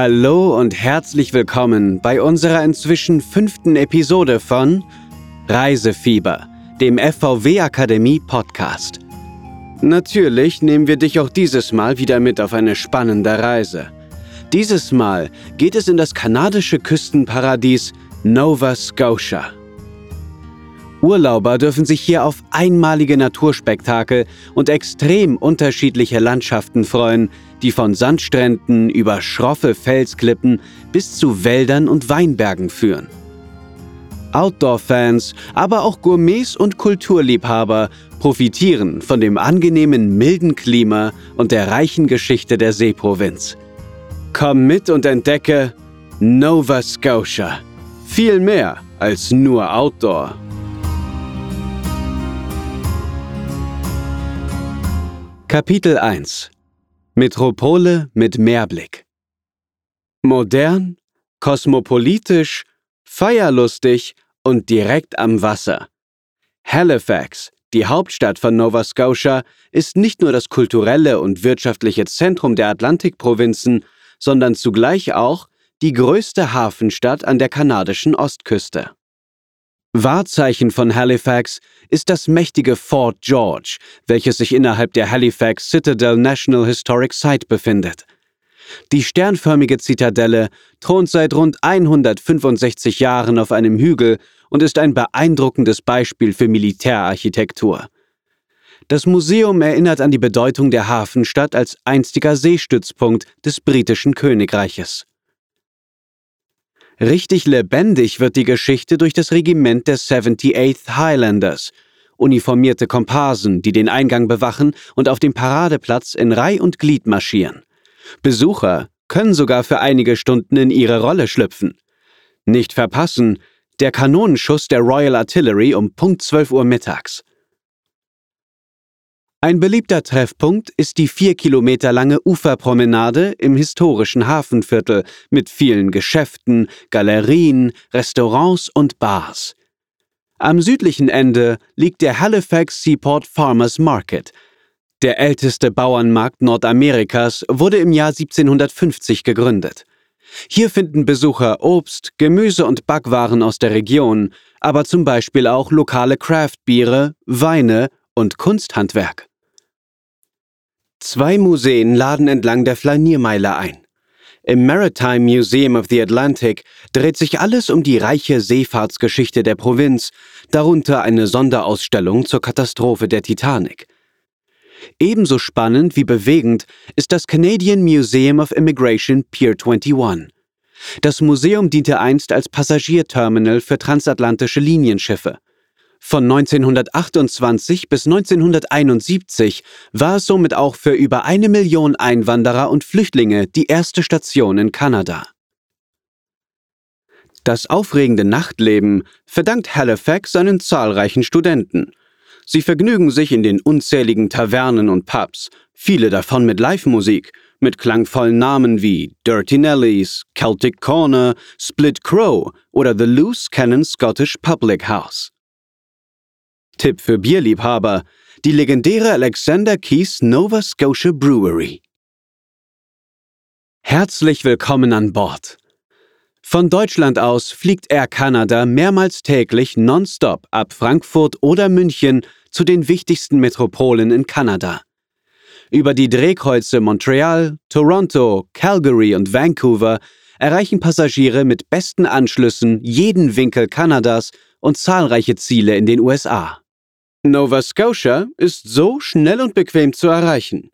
Hallo und herzlich willkommen bei unserer inzwischen fünften Episode von Reisefieber, dem FVW Akademie Podcast. Natürlich nehmen wir dich auch dieses Mal wieder mit auf eine spannende Reise. Dieses Mal geht es in das kanadische Küstenparadies Nova Scotia. Urlauber dürfen sich hier auf einmalige Naturspektakel und extrem unterschiedliche Landschaften freuen, die von Sandstränden über schroffe Felsklippen bis zu Wäldern und Weinbergen führen. Outdoor-Fans, aber auch Gourmets und Kulturliebhaber profitieren von dem angenehmen milden Klima und der reichen Geschichte der Seeprovinz. Komm mit und entdecke Nova Scotia. Viel mehr als nur Outdoor. Kapitel 1 Metropole mit Meerblick Modern, kosmopolitisch, feierlustig und direkt am Wasser. Halifax, die Hauptstadt von Nova Scotia, ist nicht nur das kulturelle und wirtschaftliche Zentrum der Atlantikprovinzen, sondern zugleich auch die größte Hafenstadt an der kanadischen Ostküste. Wahrzeichen von Halifax ist das mächtige Fort George, welches sich innerhalb der Halifax Citadel National Historic Site befindet. Die sternförmige Zitadelle thront seit rund 165 Jahren auf einem Hügel und ist ein beeindruckendes Beispiel für Militärarchitektur. Das Museum erinnert an die Bedeutung der Hafenstadt als einstiger Seestützpunkt des britischen Königreiches. Richtig lebendig wird die Geschichte durch das Regiment der 78th Highlanders, uniformierte Komparsen, die den Eingang bewachen und auf dem Paradeplatz in Reih und Glied marschieren. Besucher können sogar für einige Stunden in ihre Rolle schlüpfen. Nicht verpassen, der Kanonenschuss der Royal Artillery um Punkt 12 Uhr mittags. Ein beliebter Treffpunkt ist die vier Kilometer lange Uferpromenade im historischen Hafenviertel mit vielen Geschäften, Galerien, Restaurants und Bars. Am südlichen Ende liegt der Halifax Seaport Farmers Market. Der älteste Bauernmarkt Nordamerikas wurde im Jahr 1750 gegründet. Hier finden Besucher Obst, Gemüse und Backwaren aus der Region, aber zum Beispiel auch lokale Craftbiere, Weine und Kunsthandwerk. Zwei Museen laden entlang der Flaniermeile ein. Im Maritime Museum of the Atlantic dreht sich alles um die reiche Seefahrtsgeschichte der Provinz, darunter eine Sonderausstellung zur Katastrophe der Titanic. Ebenso spannend wie bewegend ist das Canadian Museum of Immigration Pier 21. Das Museum diente einst als Passagierterminal für transatlantische Linienschiffe. Von 1928 bis 1971 war es somit auch für über eine Million Einwanderer und Flüchtlinge die erste Station in Kanada. Das aufregende Nachtleben verdankt Halifax seinen zahlreichen Studenten. Sie vergnügen sich in den unzähligen Tavernen und Pubs, viele davon mit Live-Musik, mit klangvollen Namen wie Dirty Nellies, Celtic Corner, Split Crow oder The Loose Cannon Scottish Public House. Tipp für Bierliebhaber: die legendäre Alexander Keys Nova Scotia Brewery. Herzlich willkommen an Bord. Von Deutschland aus fliegt Air Canada mehrmals täglich nonstop ab Frankfurt oder München zu den wichtigsten Metropolen in Kanada. Über die Drehkreuze Montreal, Toronto, Calgary und Vancouver erreichen Passagiere mit besten Anschlüssen jeden Winkel Kanadas und zahlreiche Ziele in den USA. Nova Scotia ist so schnell und bequem zu erreichen.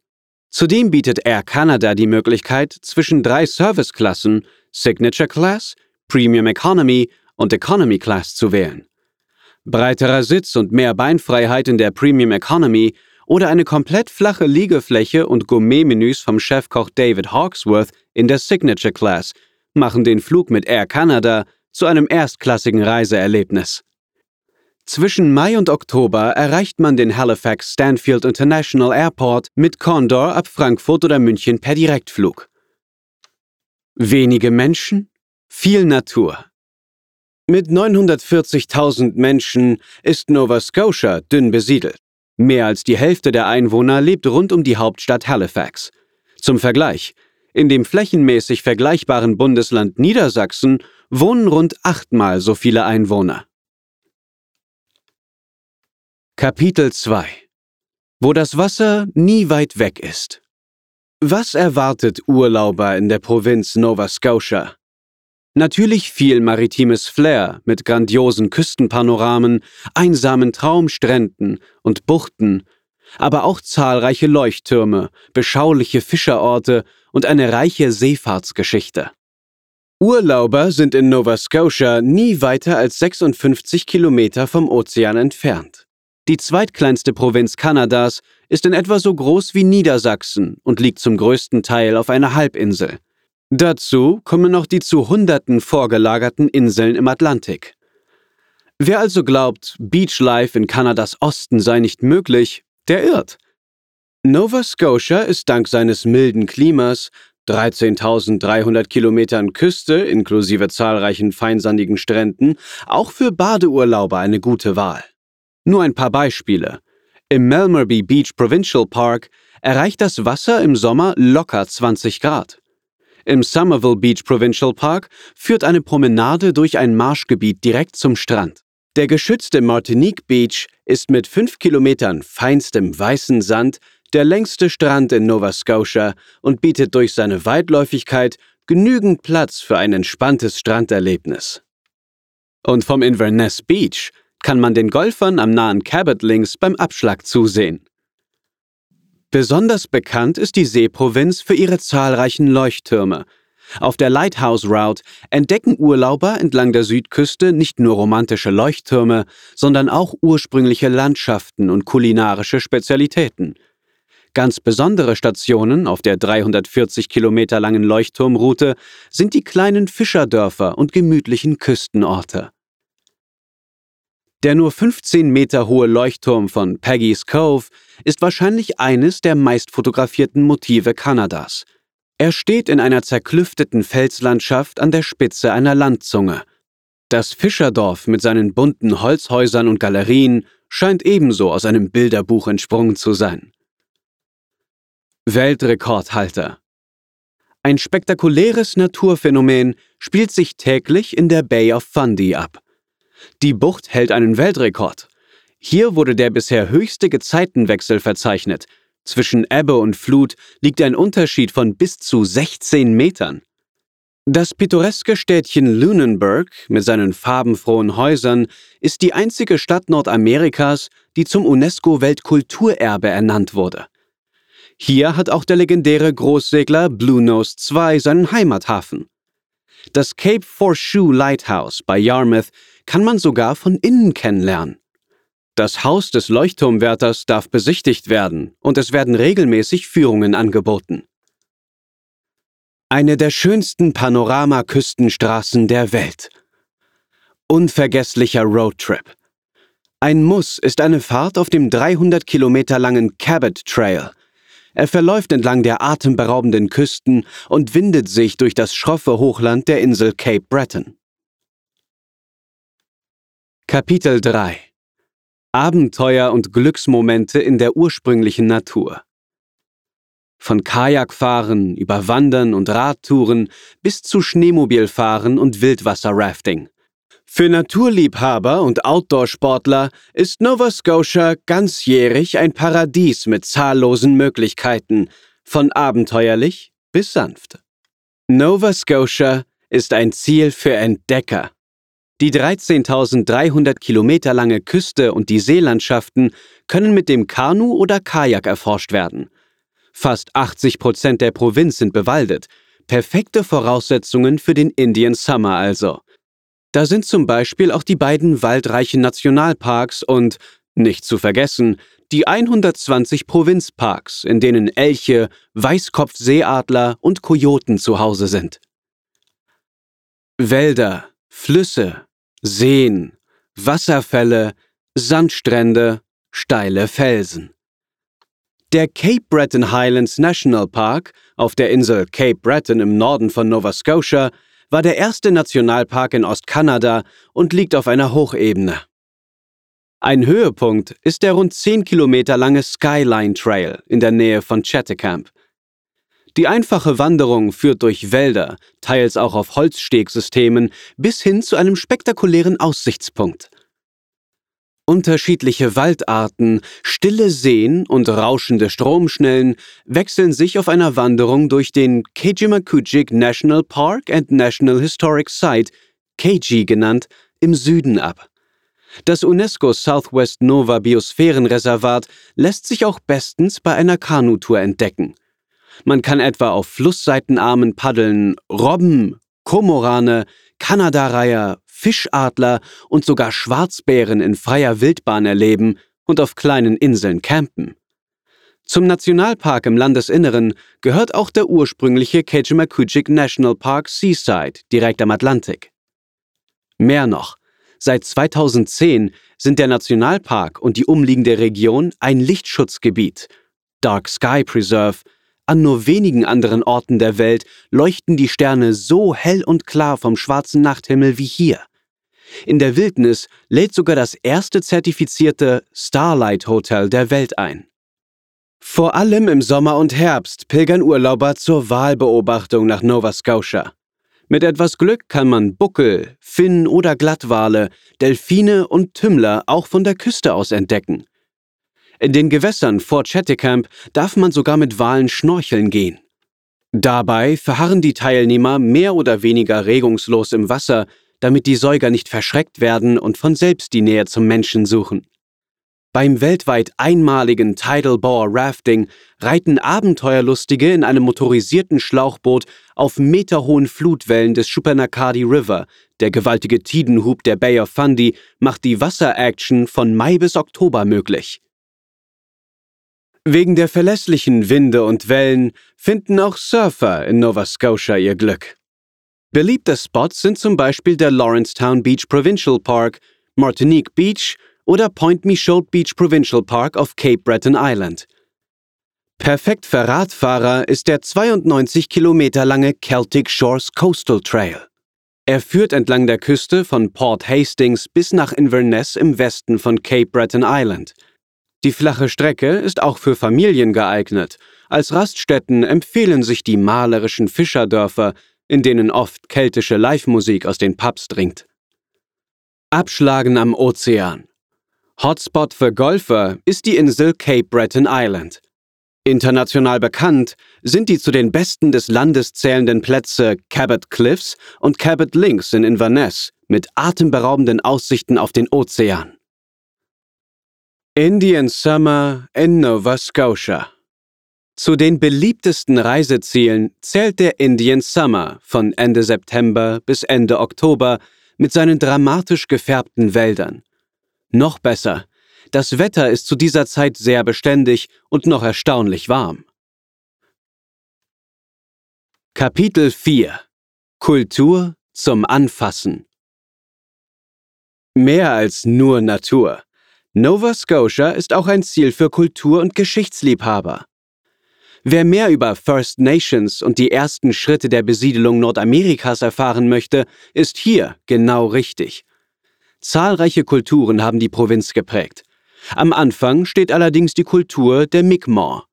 Zudem bietet Air Canada die Möglichkeit, zwischen drei Serviceklassen Signature Class, Premium Economy und Economy Class zu wählen. Breiterer Sitz und mehr Beinfreiheit in der Premium Economy oder eine komplett flache Liegefläche und Gourmet-Menüs vom Chefkoch David Hawksworth in der Signature Class machen den Flug mit Air Canada zu einem erstklassigen Reiseerlebnis. Zwischen Mai und Oktober erreicht man den Halifax Stanfield International Airport mit Condor ab Frankfurt oder München per Direktflug. Wenige Menschen, viel Natur. Mit 940.000 Menschen ist Nova Scotia dünn besiedelt. Mehr als die Hälfte der Einwohner lebt rund um die Hauptstadt Halifax. Zum Vergleich, In dem flächenmäßig vergleichbaren Bundesland Niedersachsen wohnen rund achtmal so viele Einwohner. Kapitel 2 Wo das Wasser nie weit weg ist. Was erwartet Urlauber in der Provinz Nova Scotia? Natürlich viel maritimes Flair mit grandiosen Küstenpanoramen, einsamen Traumstränden und Buchten, aber auch zahlreiche Leuchttürme, beschauliche Fischerorte und eine reiche Seefahrtsgeschichte. Urlauber sind in Nova Scotia nie weiter als 56 Kilometer vom Ozean entfernt. Die zweitkleinste Provinz Kanadas ist in etwa so groß wie Niedersachsen und liegt zum größten Teil auf einer Halbinsel. Dazu kommen noch die zu Hunderten vorgelagerten Inseln im Atlantik. Wer also glaubt, Beachlife in Kanadas Osten sei nicht möglich, der irrt. Nova Scotia ist dank seines milden Klimas, 13.300 Kilometern Küste inklusive zahlreichen feinsandigen Stränden, auch für Badeurlauber eine gute Wahl. Nur ein paar Beispiele. Im Malmorby Beach Provincial Park erreicht das Wasser im Sommer locker 20 Grad. Im Somerville Beach Provincial Park führt eine Promenade durch ein Marschgebiet direkt zum Strand. Der geschützte Martinique Beach ist mit fünf Kilometern feinstem weißen Sand der längste Strand in Nova Scotia und bietet durch seine Weitläufigkeit genügend Platz für ein entspanntes Stranderlebnis. Und vom Inverness Beach kann man den Golfern am nahen Cabot Links beim Abschlag zusehen. Besonders bekannt ist die Seeprovinz für ihre zahlreichen Leuchttürme. Auf der Lighthouse Route entdecken Urlauber entlang der Südküste nicht nur romantische Leuchttürme, sondern auch ursprüngliche Landschaften und kulinarische Spezialitäten. Ganz besondere Stationen auf der 340 Kilometer langen Leuchtturmroute sind die kleinen Fischerdörfer und gemütlichen Küstenorte. Der nur 15 Meter hohe Leuchtturm von Peggy's Cove ist wahrscheinlich eines der meistfotografierten Motive Kanadas. Er steht in einer zerklüfteten Felslandschaft an der Spitze einer Landzunge. Das Fischerdorf mit seinen bunten Holzhäusern und Galerien scheint ebenso aus einem Bilderbuch entsprungen zu sein. Weltrekordhalter. Ein spektakuläres Naturphänomen spielt sich täglich in der Bay of Fundy ab. Die Bucht hält einen Weltrekord. Hier wurde der bisher höchste Gezeitenwechsel verzeichnet. Zwischen Ebbe und Flut liegt ein Unterschied von bis zu 16 Metern. Das pittoreske Städtchen Lunenburg mit seinen farbenfrohen Häusern ist die einzige Stadt Nordamerikas, die zum UNESCO-Weltkulturerbe ernannt wurde. Hier hat auch der legendäre Großsegler Blue Nose II seinen Heimathafen. Das Cape Foreshoe Lighthouse bei Yarmouth kann man sogar von innen kennenlernen. Das Haus des Leuchtturmwärters darf besichtigt werden und es werden regelmäßig Führungen angeboten. Eine der schönsten Panoramaküstenstraßen der Welt. Unvergesslicher Roadtrip. Ein Muss ist eine Fahrt auf dem 300 Kilometer langen Cabot Trail – er verläuft entlang der atemberaubenden Küsten und windet sich durch das schroffe Hochland der Insel Cape Breton. Kapitel 3 Abenteuer und Glücksmomente in der ursprünglichen Natur. Von Kajakfahren über Wandern und Radtouren bis zu Schneemobilfahren und Wildwasserrafting. Für Naturliebhaber und Outdoor-Sportler ist Nova Scotia ganzjährig ein Paradies mit zahllosen Möglichkeiten, von abenteuerlich bis sanft. Nova Scotia ist ein Ziel für Entdecker. Die 13.300 Kilometer lange Küste und die Seelandschaften können mit dem Kanu oder Kajak erforscht werden. Fast 80 Prozent der Provinz sind bewaldet. Perfekte Voraussetzungen für den Indian Summer also. Da sind zum Beispiel auch die beiden waldreichen Nationalparks und, nicht zu vergessen, die 120 Provinzparks, in denen Elche, Weißkopfseeadler und Kojoten zu Hause sind. Wälder, Flüsse, Seen, Wasserfälle, Sandstrände, steile Felsen. Der Cape Breton Highlands National Park auf der Insel Cape Breton im Norden von Nova Scotia war der erste Nationalpark in Ostkanada und liegt auf einer Hochebene. Ein Höhepunkt ist der rund 10 Kilometer lange Skyline Trail in der Nähe von Chattanooga. Die einfache Wanderung führt durch Wälder, teils auch auf Holzstegsystemen, bis hin zu einem spektakulären Aussichtspunkt. Unterschiedliche Waldarten, stille Seen und rauschende Stromschnellen wechseln sich auf einer Wanderung durch den Kejimakujik National Park and National Historic Site, Keiji genannt, im Süden ab. Das UNESCO Southwest Nova Biosphärenreservat lässt sich auch bestens bei einer Kanutour entdecken. Man kann etwa auf Flussseitenarmen paddeln, Robben, Komorane, Kanadareiher, Fischadler und sogar Schwarzbären in freier Wildbahn erleben und auf kleinen Inseln campen. Zum Nationalpark im Landesinneren gehört auch der ursprüngliche Kejimakujik National Park Seaside direkt am Atlantik. Mehr noch, seit 2010 sind der Nationalpark und die umliegende Region ein Lichtschutzgebiet, Dark Sky Preserve, an nur wenigen anderen Orten der Welt leuchten die Sterne so hell und klar vom schwarzen Nachthimmel wie hier. In der Wildnis lädt sogar das erste zertifizierte Starlight Hotel der Welt ein. Vor allem im Sommer und Herbst pilgern Urlauber zur Walbeobachtung nach Nova Scotia. Mit etwas Glück kann man Buckel, Finn- oder Glattwale, Delfine und Tümmler auch von der Küste aus entdecken. In den Gewässern vor Chetticamp darf man sogar mit Walen schnorcheln gehen. Dabei verharren die Teilnehmer mehr oder weniger regungslos im Wasser, damit die Säuger nicht verschreckt werden und von selbst die Nähe zum Menschen suchen. Beim weltweit einmaligen Tidal Bore Rafting reiten Abenteuerlustige in einem motorisierten Schlauchboot auf meterhohen Flutwellen des Shupanakadi River. Der gewaltige Tidenhub der Bay of Fundy macht die Wasseraction von Mai bis Oktober möglich. Wegen der verlässlichen Winde und Wellen finden auch Surfer in Nova Scotia ihr Glück. Beliebte Spots sind zum Beispiel der Lawrencetown Beach Provincial Park, Martinique Beach oder Point Michaud Beach Provincial Park auf Cape Breton Island. Perfekt für Radfahrer ist der 92 Kilometer lange Celtic Shores Coastal Trail. Er führt entlang der Küste von Port Hastings bis nach Inverness im Westen von Cape Breton Island – die flache Strecke ist auch für Familien geeignet. Als Raststätten empfehlen sich die malerischen Fischerdörfer, in denen oft keltische Live-Musik aus den Pubs dringt. Abschlagen am Ozean. Hotspot für Golfer ist die Insel Cape Breton Island. International bekannt sind die zu den besten des Landes zählenden Plätze Cabot Cliffs und Cabot Links in Inverness mit atemberaubenden Aussichten auf den Ozean. Indian Summer in Nova Scotia. Zu den beliebtesten Reisezielen zählt der Indian Summer von Ende September bis Ende Oktober mit seinen dramatisch gefärbten Wäldern. Noch besser, das Wetter ist zu dieser Zeit sehr beständig und noch erstaunlich warm. Kapitel 4 Kultur zum Anfassen Mehr als nur Natur. Nova Scotia ist auch ein Ziel für Kultur- und Geschichtsliebhaber. Wer mehr über First Nations und die ersten Schritte der Besiedelung Nordamerikas erfahren möchte, ist hier genau richtig. Zahlreiche Kulturen haben die Provinz geprägt. Am Anfang steht allerdings die Kultur der Mi'kmaq.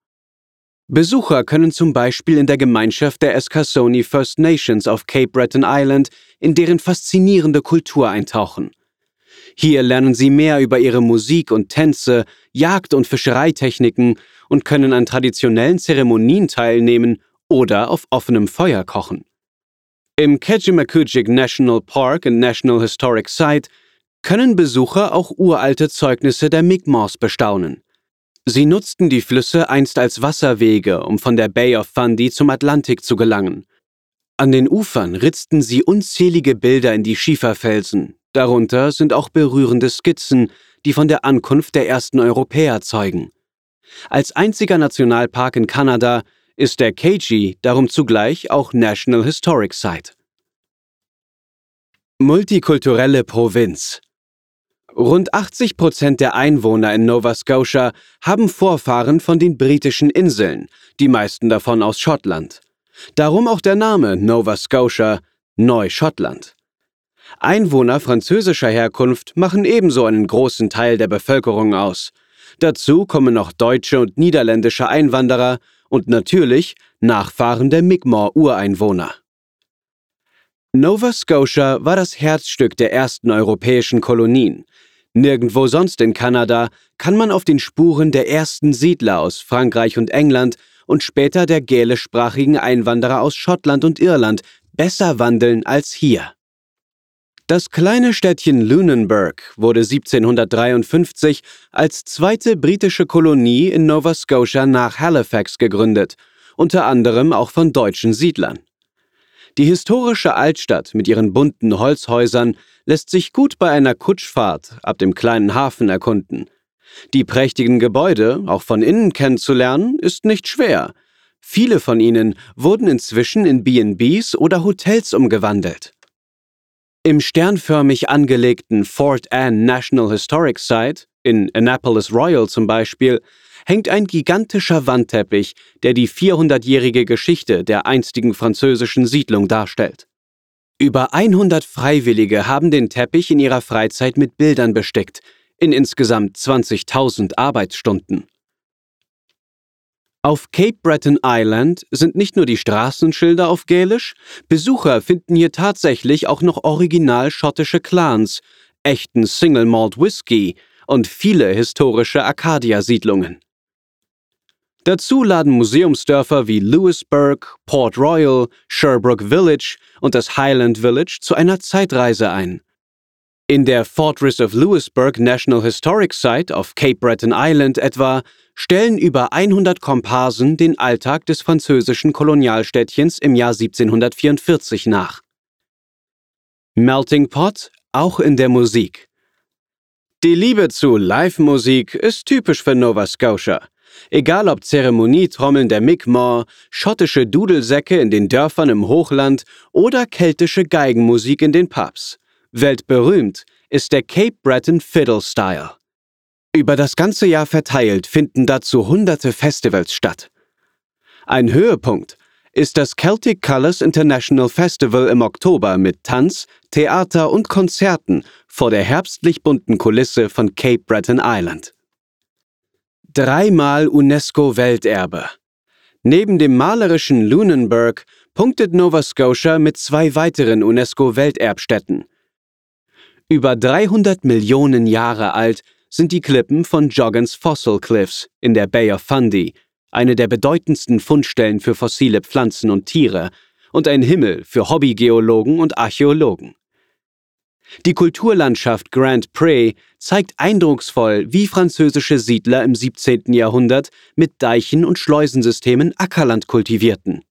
Besucher können zum Beispiel in der Gemeinschaft der Eskasoni First Nations auf Cape Breton Island in deren faszinierende Kultur eintauchen. Hier lernen sie mehr über ihre Musik und Tänze, Jagd- und Fischereitechniken und können an traditionellen Zeremonien teilnehmen oder auf offenem Feuer kochen. Im Kejimakujik National Park und National Historic Site können Besucher auch uralte Zeugnisse der Mi'kmaq bestaunen. Sie nutzten die Flüsse einst als Wasserwege, um von der Bay of Fundy zum Atlantik zu gelangen. An den Ufern ritzten sie unzählige Bilder in die Schieferfelsen, Darunter sind auch berührende Skizzen, die von der Ankunft der ersten Europäer zeugen. Als einziger Nationalpark in Kanada ist der Keiji darum zugleich auch National Historic Site. Multikulturelle Provinz Rund 80 Prozent der Einwohner in Nova Scotia haben Vorfahren von den britischen Inseln, die meisten davon aus Schottland. Darum auch der Name Nova Scotia, Neuschottland. Einwohner französischer Herkunft machen ebenso einen großen Teil der Bevölkerung aus. Dazu kommen noch deutsche und niederländische Einwanderer und natürlich Nachfahren der Mi'kmaq-Ureinwohner. Nova Scotia war das Herzstück der ersten europäischen Kolonien. Nirgendwo sonst in Kanada kann man auf den Spuren der ersten Siedler aus Frankreich und England und später der gälischsprachigen Einwanderer aus Schottland und Irland besser wandeln als hier. Das kleine Städtchen Lunenburg wurde 1753 als zweite britische Kolonie in Nova Scotia nach Halifax gegründet, unter anderem auch von deutschen Siedlern. Die historische Altstadt mit ihren bunten Holzhäusern lässt sich gut bei einer Kutschfahrt ab dem kleinen Hafen erkunden. Die prächtigen Gebäude auch von innen kennenzulernen, ist nicht schwer. Viele von ihnen wurden inzwischen in B&Bs oder Hotels umgewandelt. Im sternförmig angelegten Fort Anne National Historic Site in Annapolis Royal zum Beispiel hängt ein gigantischer Wandteppich, der die 400-jährige Geschichte der einstigen französischen Siedlung darstellt. Über 100 Freiwillige haben den Teppich in ihrer Freizeit mit Bildern bestickt, in insgesamt 20.000 Arbeitsstunden. Auf Cape Breton Island sind nicht nur die Straßenschilder auf Gälisch, Besucher finden hier tatsächlich auch noch original schottische Clans, echten Single Malt Whisky und viele historische Acadia-Siedlungen. Dazu laden Museumsdörfer wie Louisburg, Port Royal, Sherbrooke Village und das Highland Village zu einer Zeitreise ein. In der Fortress of Louisburg National Historic Site auf Cape Breton Island etwa stellen über 100 Komparsen den Alltag des französischen Kolonialstädtchens im Jahr 1744 nach. Melting Pot auch in der Musik. Die Liebe zu Live-Musik ist typisch für Nova Scotia. Egal ob Zeremonietrommeln der Mi'kmaq, schottische Dudelsäcke in den Dörfern im Hochland oder keltische Geigenmusik in den Pubs. Weltberühmt ist der Cape Breton Fiddle Style. Über das ganze Jahr verteilt finden dazu hunderte Festivals statt. Ein Höhepunkt ist das Celtic Colors International Festival im Oktober mit Tanz, Theater und Konzerten vor der herbstlich bunten Kulisse von Cape Breton Island dreimal UNESCO-Welterbe. Neben dem malerischen Lunenburg punktet Nova Scotia mit zwei weiteren UNESCO-Welterbstätten. Über 300 Millionen Jahre alt sind die Klippen von Joggins Fossil Cliffs in der Bay of Fundy, eine der bedeutendsten Fundstellen für fossile Pflanzen und Tiere und ein Himmel für Hobbygeologen und Archäologen. Die Kulturlandschaft Grand Pré zeigt eindrucksvoll, wie französische Siedler im 17. Jahrhundert mit Deichen und Schleusensystemen Ackerland kultivierten.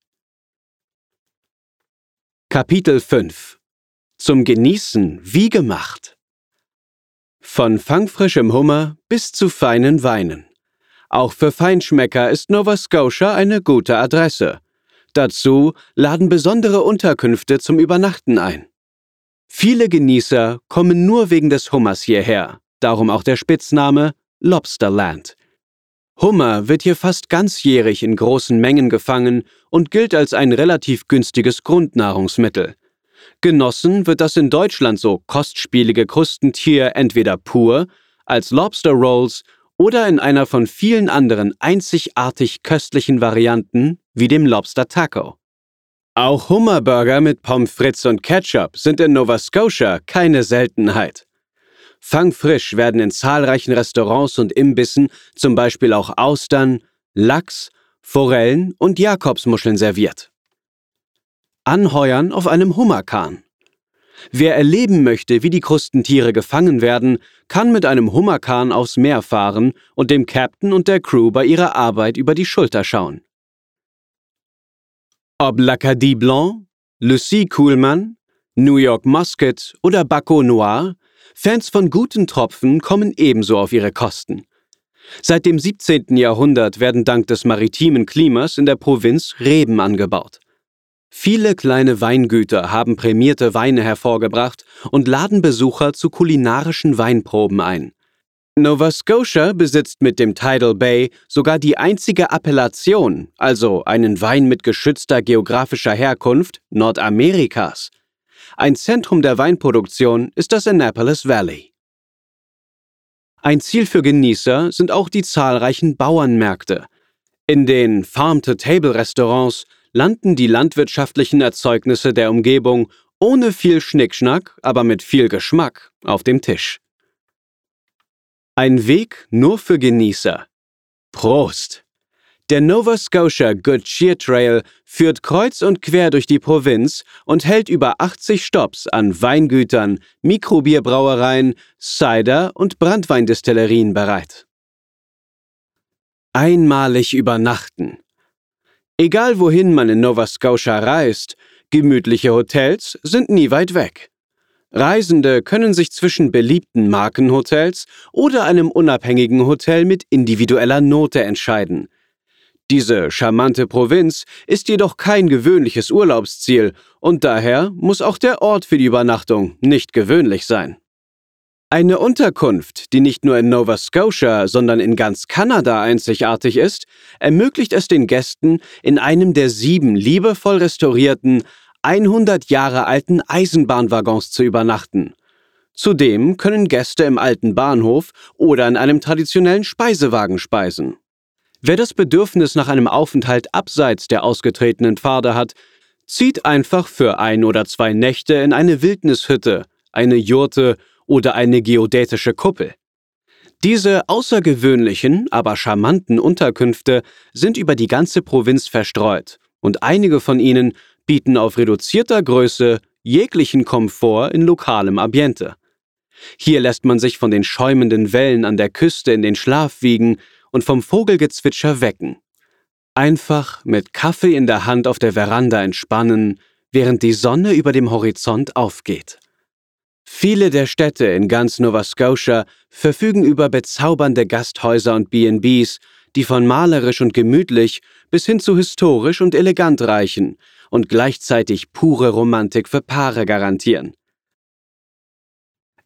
Kapitel 5 Zum Genießen wie gemacht. Von fangfrischem Hummer bis zu feinen Weinen. Auch für Feinschmecker ist Nova Scotia eine gute Adresse. Dazu laden besondere Unterkünfte zum Übernachten ein. Viele Genießer kommen nur wegen des Hummers hierher, darum auch der Spitzname Lobsterland. Hummer wird hier fast ganzjährig in großen Mengen gefangen und gilt als ein relativ günstiges Grundnahrungsmittel. Genossen wird das in Deutschland so kostspielige Krustentier entweder pur, als Lobster Rolls oder in einer von vielen anderen einzigartig köstlichen Varianten wie dem Lobster Taco. Auch Hummerburger mit Pommes frites und Ketchup sind in Nova Scotia keine Seltenheit. Fangfrisch werden in zahlreichen Restaurants und Imbissen zum Beispiel auch Austern, Lachs, Forellen und Jakobsmuscheln serviert. Anheuern auf einem Hummerkahn. Wer erleben möchte, wie die Krustentiere gefangen werden, kann mit einem Hummerkahn aufs Meer fahren und dem Captain und der Crew bei ihrer Arbeit über die Schulter schauen. Ob l'Acadie Blanc, Lucie Kuhlmann, New York Muscat oder Baco Noir, Fans von guten Tropfen kommen ebenso auf ihre Kosten. Seit dem 17. Jahrhundert werden dank des maritimen Klimas in der Provinz Reben angebaut. Viele kleine Weingüter haben prämierte Weine hervorgebracht und laden Besucher zu kulinarischen Weinproben ein. Nova Scotia besitzt mit dem Tidal Bay sogar die einzige Appellation, also einen Wein mit geschützter geografischer Herkunft Nordamerikas. Ein Zentrum der Weinproduktion ist das Annapolis Valley. Ein Ziel für Genießer sind auch die zahlreichen Bauernmärkte. In den Farm-to-Table-Restaurants landen die landwirtschaftlichen Erzeugnisse der Umgebung ohne viel Schnickschnack, aber mit viel Geschmack auf dem Tisch. Ein Weg nur für Genießer. Prost! Der Nova Scotia Good Cheer Trail führt kreuz und quer durch die Provinz und hält über 80 Stops an Weingütern, Mikrobierbrauereien, Cider- und Brandweindestillerien bereit. Einmalig übernachten. Egal wohin man in Nova Scotia reist, gemütliche Hotels sind nie weit weg. Reisende können sich zwischen beliebten Markenhotels oder einem unabhängigen Hotel mit individueller Note entscheiden – diese charmante Provinz ist jedoch kein gewöhnliches Urlaubsziel und daher muss auch der Ort für die Übernachtung nicht gewöhnlich sein. Eine Unterkunft, die nicht nur in Nova Scotia, sondern in ganz Kanada einzigartig ist, ermöglicht es den Gästen, in einem der sieben liebevoll restaurierten, 100 Jahre alten Eisenbahnwaggons zu übernachten. Zudem können Gäste im alten Bahnhof oder in einem traditionellen Speisewagen speisen. Wer das Bedürfnis nach einem Aufenthalt abseits der ausgetretenen Pfade hat, zieht einfach für ein oder zwei Nächte in eine Wildnishütte, eine Jurte oder eine geodätische Kuppel. Diese außergewöhnlichen, aber charmanten Unterkünfte sind über die ganze Provinz verstreut und einige von ihnen bieten auf reduzierter Größe jeglichen Komfort in lokalem Ambiente. Hier lässt man sich von den schäumenden Wellen an der Küste in den Schlaf wiegen und vom Vogelgezwitscher wecken. Einfach mit Kaffee in der Hand auf der Veranda entspannen, während die Sonne über dem Horizont aufgeht. Viele der Städte in ganz Nova Scotia verfügen über bezaubernde Gasthäuser und BBs, die von malerisch und gemütlich bis hin zu historisch und elegant reichen und gleichzeitig pure Romantik für Paare garantieren.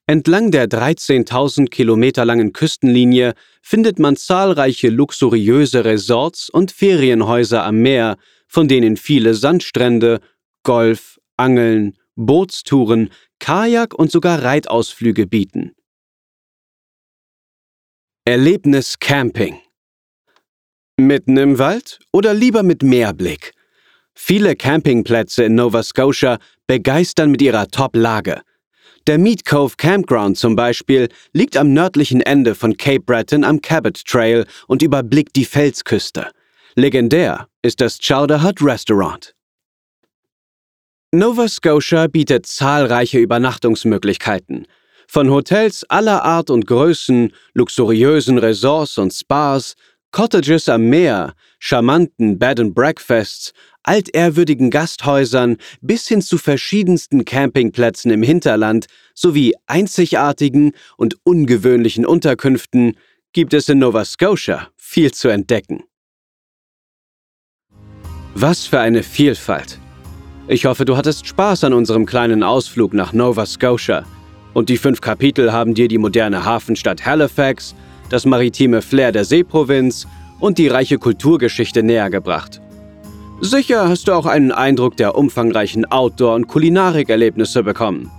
Entlang der 13.000 Kilometer langen Küstenlinie findet man zahlreiche luxuriöse Resorts und Ferienhäuser am Meer, von denen viele Sandstrände, Golf, Angeln, Bootstouren, Kajak und sogar Reitausflüge bieten. Erlebnis Camping Mitten im Wald oder lieber mit Meerblick? Viele Campingplätze in Nova Scotia begeistern mit ihrer Top-Lage – der Meat Cove Campground zum Beispiel liegt am nördlichen Ende von Cape Breton am Cabot Trail und überblickt die Felsküste. Legendär ist das Chowder Hut Restaurant. Nova Scotia bietet zahlreiche Übernachtungsmöglichkeiten. Von Hotels aller Art und Größen, luxuriösen Resorts und Spas, Cottages am Meer, charmanten Bed and Breakfasts altehrwürdigen Gasthäusern bis hin zu verschiedensten Campingplätzen im Hinterland sowie einzigartigen und ungewöhnlichen Unterkünften gibt es in Nova Scotia viel zu entdecken. Was für eine Vielfalt! Ich hoffe, du hattest Spaß an unserem kleinen Ausflug nach Nova Scotia. Und die fünf Kapitel haben dir die moderne Hafenstadt Halifax, das maritime Flair der Seeprovinz und die reiche Kulturgeschichte nähergebracht. Sicher hast du auch einen Eindruck der umfangreichen Outdoor- und Kulinarikerlebnisse bekommen.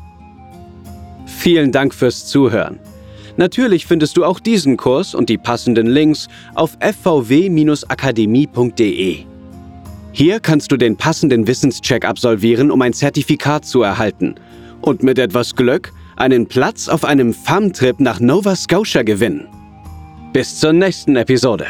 Vielen Dank fürs Zuhören. Natürlich findest du auch diesen Kurs und die passenden Links auf fvw-akademie.de. Hier kannst du den passenden Wissenscheck absolvieren, um ein Zertifikat zu erhalten und mit etwas Glück einen Platz auf einem FAM-Trip nach Nova Scotia gewinnen. Bis zur nächsten Episode.